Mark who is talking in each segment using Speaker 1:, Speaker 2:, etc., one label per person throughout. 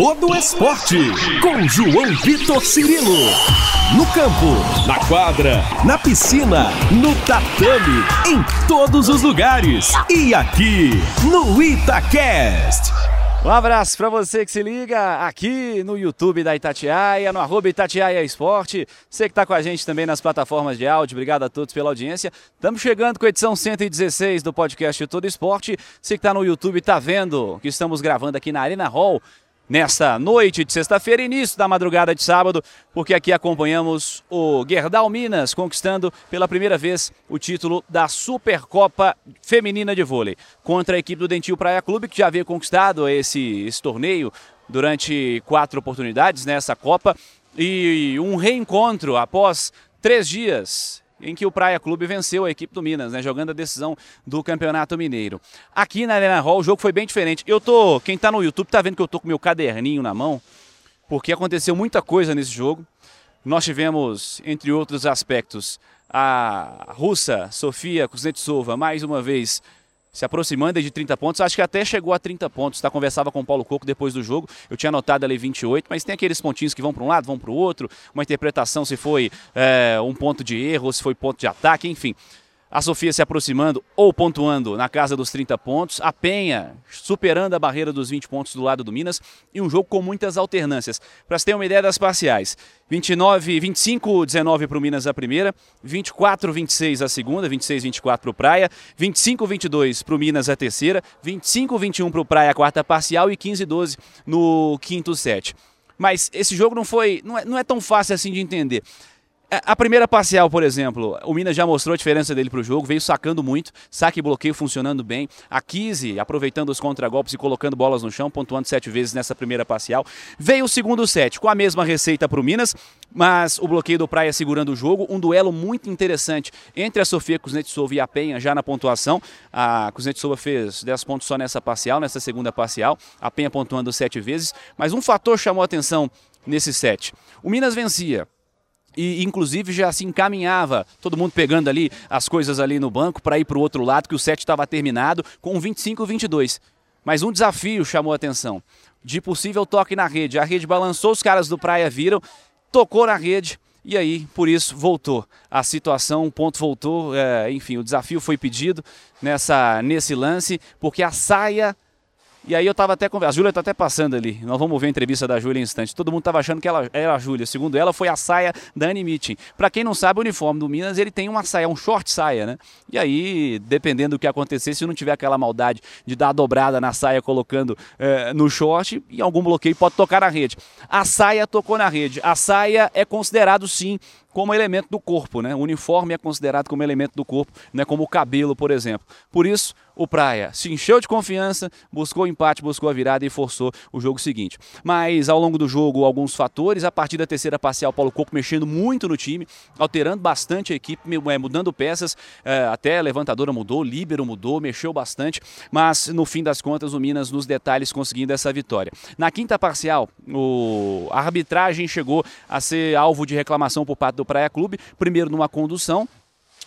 Speaker 1: todo esporte. Com João Vitor Cirilo. No campo, na quadra, na piscina, no tatame, em todos os lugares. E aqui no Itacast.
Speaker 2: Um abraço para você que se liga aqui no YouTube da Itatiaia, no arroba Itatiaia Esporte. Você que está com a gente também nas plataformas de áudio, obrigado a todos pela audiência. Estamos chegando com a edição 116 do podcast Todo Esporte. Você que está no YouTube está vendo que estamos gravando aqui na Arena Hall nesta noite de sexta-feira, início da madrugada de sábado, porque aqui acompanhamos o Gerdau Minas conquistando pela primeira vez o título da Supercopa Feminina de Vôlei. Contra a equipe do Dentil Praia Clube, que já havia conquistado esse, esse torneio durante quatro oportunidades nessa Copa e um reencontro após três dias em que o Praia Clube venceu a equipe do Minas, né, jogando a decisão do Campeonato Mineiro. Aqui na Arena Hall o jogo foi bem diferente. Eu tô, quem está no YouTube tá vendo que eu tô com meu caderninho na mão, porque aconteceu muita coisa nesse jogo. Nós tivemos, entre outros aspectos, a russa Sofia Kuznetsova mais uma vez se aproximando de 30 pontos, acho que até chegou a 30 pontos, tá? Conversava com o Paulo Coco depois do jogo, eu tinha anotado ali 28, mas tem aqueles pontinhos que vão para um lado, vão para o outro, uma interpretação se foi é, um ponto de erro, se foi ponto de ataque, enfim. A Sofia se aproximando ou pontuando na casa dos 30 pontos. A Penha superando a barreira dos 20 pontos do lado do Minas. E um jogo com muitas alternâncias. Para você ter uma ideia das parciais: 29, 25, 19 para o Minas a primeira, 24, 26 a segunda, 26, 24 para o Praia, 25, 22 para o Minas a terceira, 25, 21 para o Praia a quarta parcial e 15, 12 no quinto set. Mas esse jogo não foi, não é, não é tão fácil assim de entender. É, a primeira parcial, por exemplo, o Minas já mostrou a diferença dele para o jogo, veio sacando muito, saque e bloqueio funcionando bem. A Kise aproveitando os contragolpes e colocando bolas no chão, pontuando sete vezes nessa primeira parcial. Veio o segundo set com a mesma receita para o Minas, mas o bloqueio do Praia segurando o jogo. Um duelo muito interessante entre a Sofia Kuznetsova e a Penha já na pontuação. A Kuznetsova fez 10 pontos só nessa parcial, nessa segunda parcial. A Penha pontuando sete vezes, mas um fator chamou atenção nesse set. O Minas vencia e inclusive já se encaminhava, todo mundo pegando ali as coisas ali no banco para ir para o outro lado, que o set estava terminado com 25-22. Mas um desafio chamou a atenção, de possível toque na rede. A rede balançou, os caras do Praia viram, tocou na rede e aí, por isso, voltou. A situação, o ponto voltou, é, enfim, o desafio foi pedido nessa, nesse lance, porque a saia e aí eu tava até conversando, a Júlia tá até passando ali, nós vamos ver a entrevista da Júlia em instante. Todo mundo tava achando que ela era a Júlia, segundo ela foi a saia da Annie Meeting. Para quem não sabe, o uniforme do Minas, ele tem uma saia, um short saia, né? E aí, dependendo do que acontecer, se não tiver aquela maldade de dar a dobrada na saia colocando é, no short, em algum bloqueio pode tocar na rede. A saia tocou na rede. A saia é considerado sim como elemento do corpo, né? O uniforme é considerado como elemento do corpo, não é como o cabelo, por exemplo. Por isso, o Praia se encheu de confiança, buscou o empate, buscou a virada e forçou o jogo seguinte. Mas ao longo do jogo, alguns fatores, a partir da terceira parcial, Paulo Coco mexendo muito no time, alterando bastante a equipe, é, mudando peças, é, até a levantadora mudou, líbero mudou, mexeu bastante, mas no fim das contas, o Minas nos detalhes conseguindo essa vitória. Na quinta parcial, o... a arbitragem chegou a ser alvo de reclamação por parte do Praia Clube, primeiro numa condução,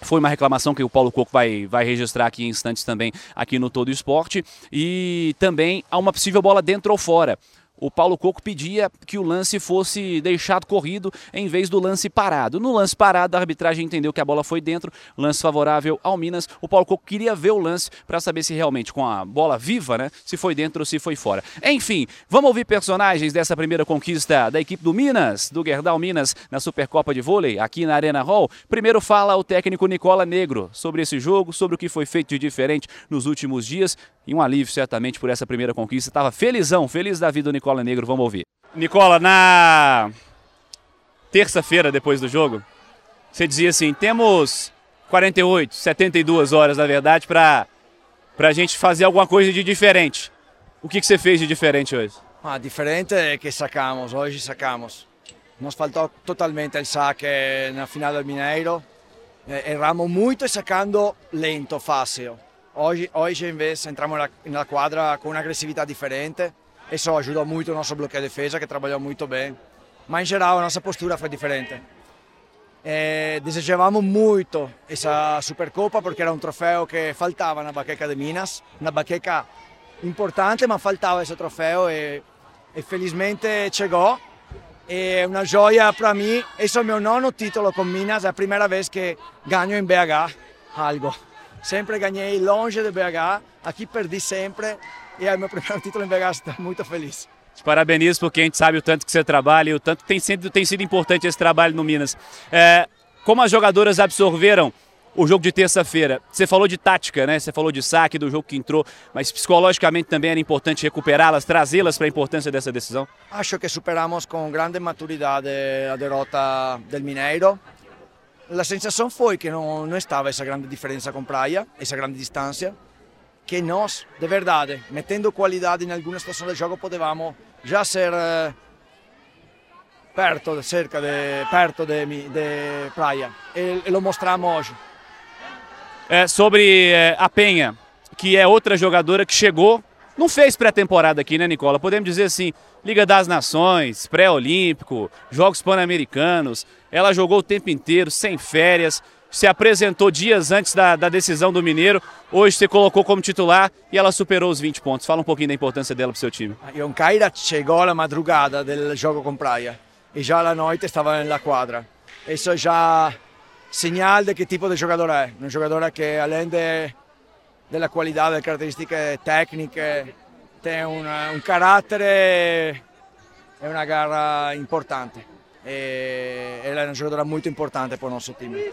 Speaker 2: foi uma reclamação que o Paulo Coco vai, vai registrar aqui em instantes também aqui no Todo Esporte. E também há uma possível bola dentro ou fora o Paulo Coco pedia que o lance fosse deixado corrido em vez do lance parado. No lance parado, a arbitragem entendeu que a bola foi dentro, lance favorável ao Minas. O Paulo Coco queria ver o lance para saber se realmente com a bola viva, né, se foi dentro ou se foi fora. Enfim, vamos ouvir personagens dessa primeira conquista da equipe do Minas, do Gerdau Minas na Supercopa de Vôlei, aqui na Arena Hall. Primeiro fala o técnico Nicola Negro sobre esse jogo, sobre o que foi feito de diferente nos últimos dias e um alívio certamente por essa primeira conquista. Estava felizão, feliz da vida do Nicola Negro, vamos ouvir. Nicola, na terça-feira depois do jogo, você dizia assim: temos 48, 72 horas, na verdade, para a gente fazer alguma coisa de diferente. O que, que você fez de diferente hoje?
Speaker 3: Ah, diferente é que sacamos, hoje sacamos. Nos faltou totalmente o saque na final do Mineiro. Erramos muito sacando lento, fácil. Hoje, hoje invece entramos na quadra com uma agressividade diferente. Isso ajudou muito o nosso bloqueio de defesa, que trabalhou muito bem. Mas em geral a nossa postura foi diferente. É, desejávamos muito essa Supercopa porque era um troféu que faltava na baqueca de Minas, uma baqueca importante, mas faltava esse troféu e e felizmente chegou. É uma joia para mim. Esse é o meu nono título com Minas, é a primeira vez que ganho em BH algo. Sempre ganhei longe de BH, aqui perdi sempre e é meu primeiro título em BH, estou muito feliz.
Speaker 2: Te parabenizo porque a gente sabe o tanto que você trabalha e o tanto que tem sido, tem sido importante esse trabalho no Minas. É, como as jogadoras absorveram o jogo de terça-feira? Você falou de tática, né? Você falou de saque do jogo que entrou, mas psicologicamente também era importante recuperá-las, trazê-las para a importância dessa decisão?
Speaker 3: Acho que superamos com grande maturidade a derrota do Mineiro. A sensação foi que não, não estava essa grande diferença com Praia, essa grande distância que nós, de verdade, metendo qualidade em alguma situação do jogo, potevamo já ser eh, perto, cerca de, perto de, de praia. E, e lo mostramos hoje.
Speaker 2: É, sobre é, a Penha, que é outra jogadora que chegou, não fez pré-temporada aqui, né, Nicola? Podemos dizer assim, Liga das Nações, pré-olímpico, Jogos Pan-Americanos. Ela jogou o tempo inteiro, sem férias se apresentou dias antes da, da, decisão do Mineiro. Hoje você colocou como titular e ela superou os 20 pontos. Fala um pouquinho da importância dela para o seu time.
Speaker 3: Yonkaira chegou na madrugada do jogo com Praia e já à noite estava na quadra. Isso já sinal de que tipo de jogador é. Um jogador que além de, da qualidade, das características técnicas, tem um caráter e uma garra importante. Ela é uma jogadora muito importante para o nosso time.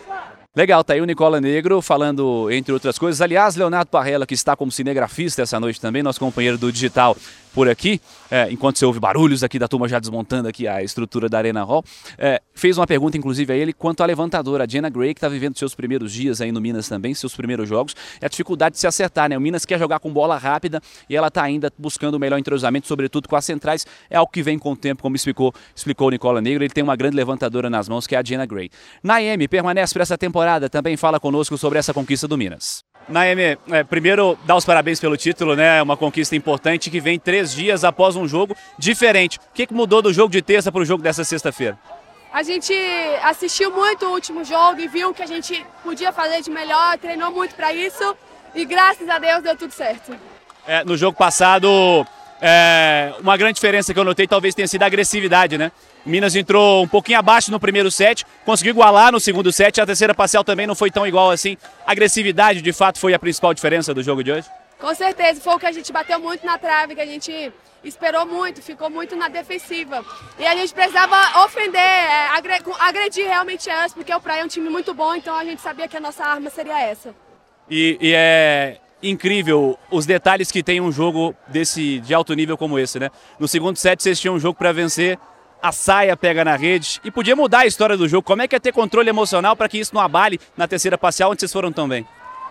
Speaker 2: Legal, tá aí o Nicola Negro falando, entre outras coisas. Aliás, Leonardo Parrella, que está como cinegrafista essa noite também, nosso companheiro do digital por aqui, é, enquanto você ouve barulhos aqui da turma já desmontando aqui a estrutura da Arena Hall, é, fez uma pergunta, inclusive, a ele quanto à levantadora, a Jenna Gray, que está vivendo seus primeiros dias aí no Minas também, seus primeiros jogos, é a dificuldade de se acertar, né? O Minas quer jogar com bola rápida e ela está ainda buscando o melhor entrosamento, sobretudo com as centrais, é algo que vem com o tempo, como explicou, explicou o Nicola Negro, ele tem uma grande levantadora nas mãos, que é a Jenna Gray. Naemi permanece para essa temporada, também fala conosco sobre essa conquista do Minas. Naemi, é, primeiro, dar os parabéns pelo título, né? Uma conquista importante que vem três dias após um jogo diferente. O que, que mudou do jogo de terça para o jogo dessa sexta-feira?
Speaker 4: A gente assistiu muito o último jogo e viu que a gente podia fazer de melhor, treinou muito para isso e graças a Deus deu tudo certo.
Speaker 2: É, no jogo passado, é, uma grande diferença que eu notei talvez tenha sido a agressividade, né? Minas entrou um pouquinho abaixo no primeiro set, conseguiu igualar no segundo set, a terceira parcial também não foi tão igual assim. A agressividade, de fato, foi a principal diferença do jogo de hoje?
Speaker 4: Com certeza, foi o que a gente bateu muito na trave, que a gente esperou muito, ficou muito na defensiva. E a gente precisava ofender, é, agredir realmente elas, porque o Praia é um time muito bom, então a gente sabia que a nossa arma seria essa.
Speaker 2: E, e é incrível os detalhes que tem um jogo desse de alto nível como esse, né? No segundo set vocês tinham um jogo para vencer, a saia pega na rede e podia mudar a história do jogo. Como é que é ter controle emocional para que isso não abale na terceira parcial onde vocês foram tão bem?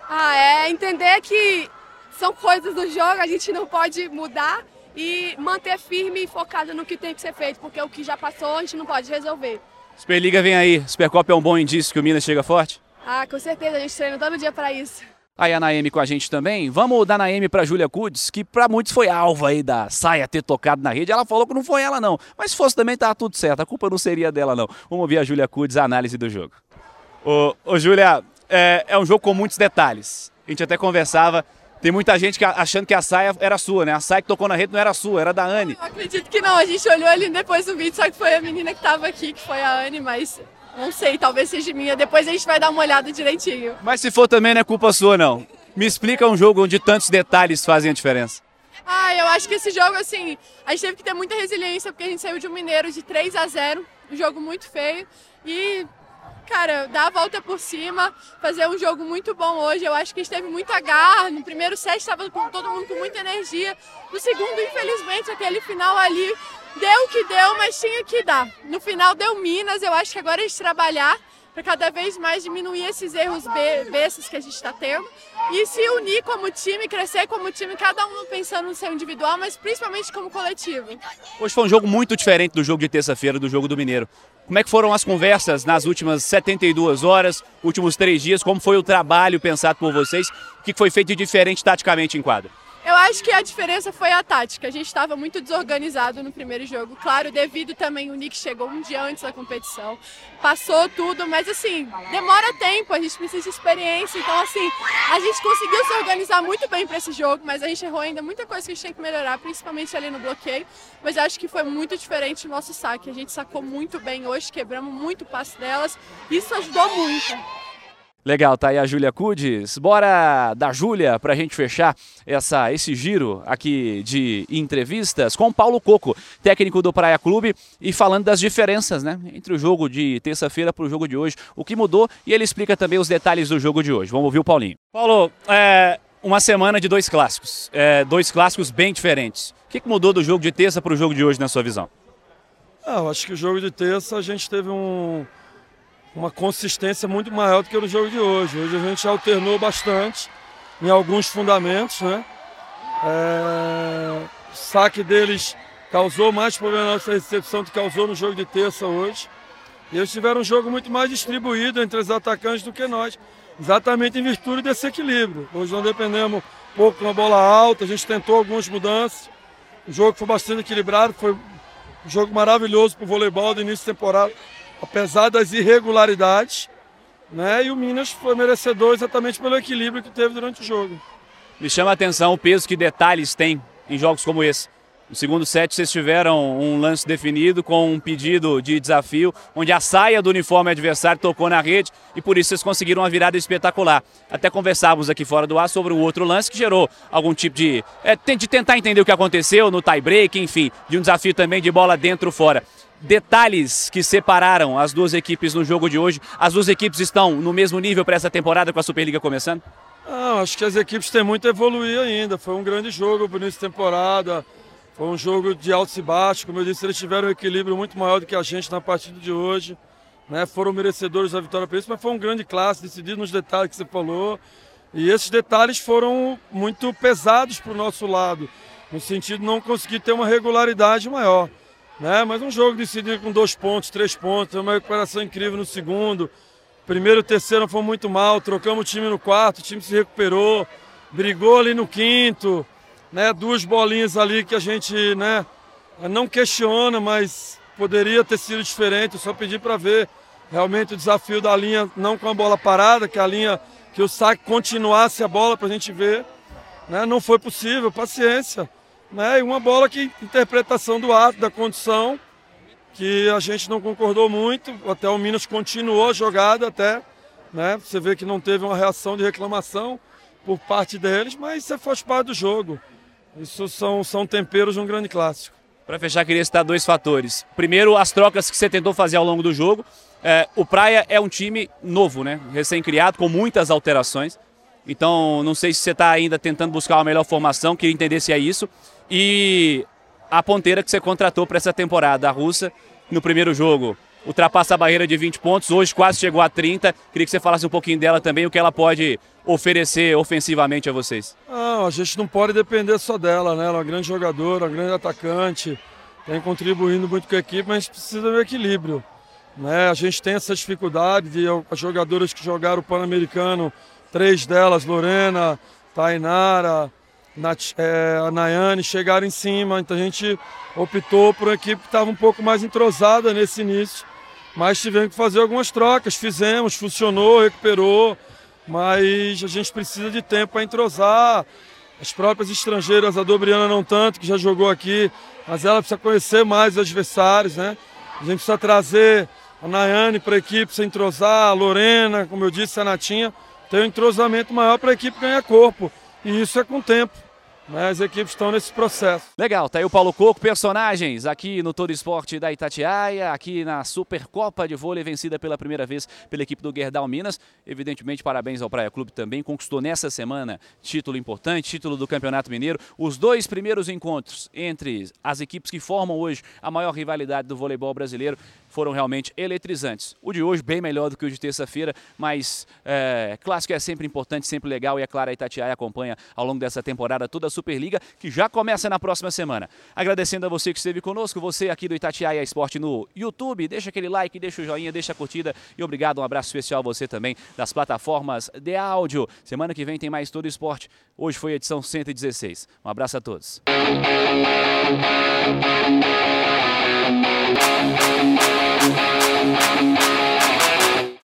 Speaker 4: Ah, é entender que são coisas do jogo, a gente não pode mudar e manter firme e focado no que tem que ser feito, porque o que já passou a gente não pode resolver.
Speaker 2: Superliga vem aí, Supercopa é um bom indício que o Minas chega forte?
Speaker 4: Ah, com certeza, a gente treina todo dia para isso.
Speaker 2: Aí a Naemi com a gente também. Vamos dar Naemi para Júlia Kudes, que para muitos foi alvo aí da saia ter tocado na rede. Ela falou que não foi ela não, mas se fosse também tá tudo certo. A culpa não seria dela não. Vamos ouvir a Júlia Kudes a análise do jogo. Ô, ô Júlia, é, é um jogo com muitos detalhes. A gente até conversava tem muita gente que, achando que a saia era sua, né? A saia que tocou na rede não era sua, era da Anne.
Speaker 4: Eu acredito que não. A gente olhou ali depois do vídeo, só que foi a menina que estava aqui, que foi a Anne, mas não sei, talvez seja minha. Depois a gente vai dar uma olhada direitinho.
Speaker 2: Mas se for também não é culpa sua, não. Me explica um jogo onde tantos detalhes fazem a diferença.
Speaker 4: Ah, eu acho que esse jogo, assim, a gente teve que ter muita resiliência, porque a gente saiu de um Mineiro de 3 a 0 um jogo muito feio. E, cara, dar a volta por cima, fazer um jogo muito bom hoje. Eu acho que a gente teve muita garra. No primeiro set estava com todo mundo com muita energia. No segundo, infelizmente, aquele final ali deu o que deu, mas tinha que dar. No final deu Minas, eu acho que agora a gente trabalhar para cada vez mais diminuir esses erros bestas que a gente está tendo e se unir como time, crescer como time, cada um pensando no seu individual, mas principalmente como coletivo.
Speaker 2: Hoje foi um jogo muito diferente do jogo de terça-feira, do jogo do Mineiro. Como é que foram as conversas nas últimas 72 horas, últimos três dias? Como foi o trabalho pensado por vocês? O que foi feito de diferente taticamente em quadra?
Speaker 4: Eu acho que a diferença foi a tática. A gente estava muito desorganizado no primeiro jogo. Claro, devido também o Nick chegou um dia antes da competição. Passou tudo, mas assim, demora tempo, a gente precisa de experiência. Então, assim, a gente conseguiu se organizar muito bem para esse jogo, mas a gente errou ainda muita coisa que a gente tem que melhorar, principalmente ali no bloqueio. Mas eu acho que foi muito diferente o nosso saque. A gente sacou muito bem hoje, quebramos muito o passe delas. Isso ajudou muito.
Speaker 2: Legal, tá aí a Júlia Cudes. Bora da Júlia para a gente fechar essa, esse giro aqui de entrevistas com Paulo Coco, técnico do Praia Clube, e falando das diferenças né, entre o jogo de terça-feira para o jogo de hoje, o que mudou e ele explica também os detalhes do jogo de hoje. Vamos ouvir o Paulinho. Paulo, é uma semana de dois clássicos, é, dois clássicos bem diferentes. O que, que mudou do jogo de terça para o jogo de hoje, na sua visão?
Speaker 5: Ah, eu acho que o jogo de terça a gente teve um uma consistência muito maior do que no jogo de hoje. Hoje a gente alternou bastante em alguns fundamentos, né? É... O saque deles causou mais problema na nossa recepção do que causou no jogo de terça hoje. E eles tiveram um jogo muito mais distribuído entre os atacantes do que nós, exatamente em virtude desse equilíbrio. Hoje não dependemos pouco uma bola alta, a gente tentou algumas mudanças. O jogo foi bastante equilibrado, foi um jogo maravilhoso para o voleibol do início de temporada apesar das irregularidades, né? E o Minas foi merecedor exatamente pelo equilíbrio que teve durante o jogo.
Speaker 2: Me chama a atenção o peso que detalhes tem em jogos como esse. No segundo set, vocês tiveram um lance definido com um pedido de desafio, onde a saia do uniforme adversário tocou na rede e por isso vocês conseguiram uma virada espetacular. Até conversávamos aqui fora do ar sobre um outro lance que gerou algum tipo de. É, de tentar entender o que aconteceu no tie-break, enfim, de um desafio também de bola dentro fora detalhes que separaram as duas equipes no jogo de hoje? As duas equipes estão no mesmo nível para essa temporada com a Superliga começando?
Speaker 5: Não, acho que as equipes têm muito a evoluir ainda. Foi um grande jogo o de temporada. Foi um jogo de altos e baixos. Como eu disse, eles tiveram um equilíbrio muito maior do que a gente na partida de hoje. Né? Foram merecedores da vitória para isso, mas foi um grande clássico, decidido nos detalhes que você falou. E esses detalhes foram muito pesados para o nosso lado, no sentido de não conseguir ter uma regularidade maior. Né? Mas um jogo decidido com dois pontos, três pontos, uma recuperação incrível no segundo. Primeiro e terceiro foi muito mal, trocamos o time no quarto, o time se recuperou, brigou ali no quinto, né? Duas bolinhas ali que a gente, né, não questiona, mas poderia ter sido diferente, eu só pedi para ver realmente o desafio da linha, não com a bola parada, que a linha, que o saque continuasse a bola para a gente ver. Né? Não foi possível, paciência. Né? E uma bola que interpretação do ato, da condição, que a gente não concordou muito, até o Minas continuou a jogada até, né? Você vê que não teve uma reação de reclamação por parte deles, mas isso faz parte do jogo. Isso são, são temperos de um grande clássico.
Speaker 2: Para fechar, queria citar dois fatores. Primeiro, as trocas que você tentou fazer ao longo do jogo. É, o Praia é um time novo, né? Recém-criado, com muitas alterações. Então, não sei se você está ainda tentando buscar uma melhor formação, queria entender se é isso. E a ponteira que você contratou para essa temporada, a russa, no primeiro jogo, ultrapassa a barreira de 20 pontos, hoje quase chegou a 30. Queria que você falasse um pouquinho dela também, o que ela pode oferecer ofensivamente a vocês.
Speaker 5: A gente não pode depender só dela, né? Ela é uma grande jogadora, uma grande atacante, tem contribuindo muito com a equipe, mas precisa do equilíbrio. Né? A gente tem essa dificuldade de as jogadoras que jogaram o Pan-Americano três delas, Lorena, Tainara, Nat, é, a Nayane, chegaram em cima. Então a gente optou por uma equipe que estava um pouco mais entrosada nesse início. Mas tivemos que fazer algumas trocas, fizemos, funcionou, recuperou. Mas a gente precisa de tempo para entrosar. As próprias estrangeiras, a Dobriana não tanto, que já jogou aqui, mas ela precisa conhecer mais os adversários, né? A gente precisa trazer a Nayane para a equipe, se entrosar, a Lorena, como eu disse, a Natinha, tem um entrosamento maior para a equipe ganhar corpo. E isso é com o tempo. Né? As equipes estão nesse processo.
Speaker 2: Legal, tá aí o Paulo Coco, personagens aqui no Todo Esporte da Itatiaia, aqui na Supercopa de Vôlei, vencida pela primeira vez pela equipe do Gerdau Minas. Evidentemente, parabéns ao Praia Clube também, conquistou nessa semana título importante, título do Campeonato Mineiro. Os dois primeiros encontros entre as equipes que formam hoje a maior rivalidade do voleibol brasileiro foram realmente eletrizantes. O de hoje bem melhor do que o de terça-feira, mas é, clássico é sempre importante, sempre legal e é claro a Itatiaia acompanha ao longo dessa temporada toda a Superliga, que já começa na próxima semana. Agradecendo a você que esteve conosco, você aqui do Itatiaia Esporte no YouTube, deixa aquele like, deixa o joinha, deixa a curtida e obrigado, um abraço especial a você também das plataformas de áudio. Semana que vem tem mais todo esporte. Hoje foi a edição 116. Um abraço a todos.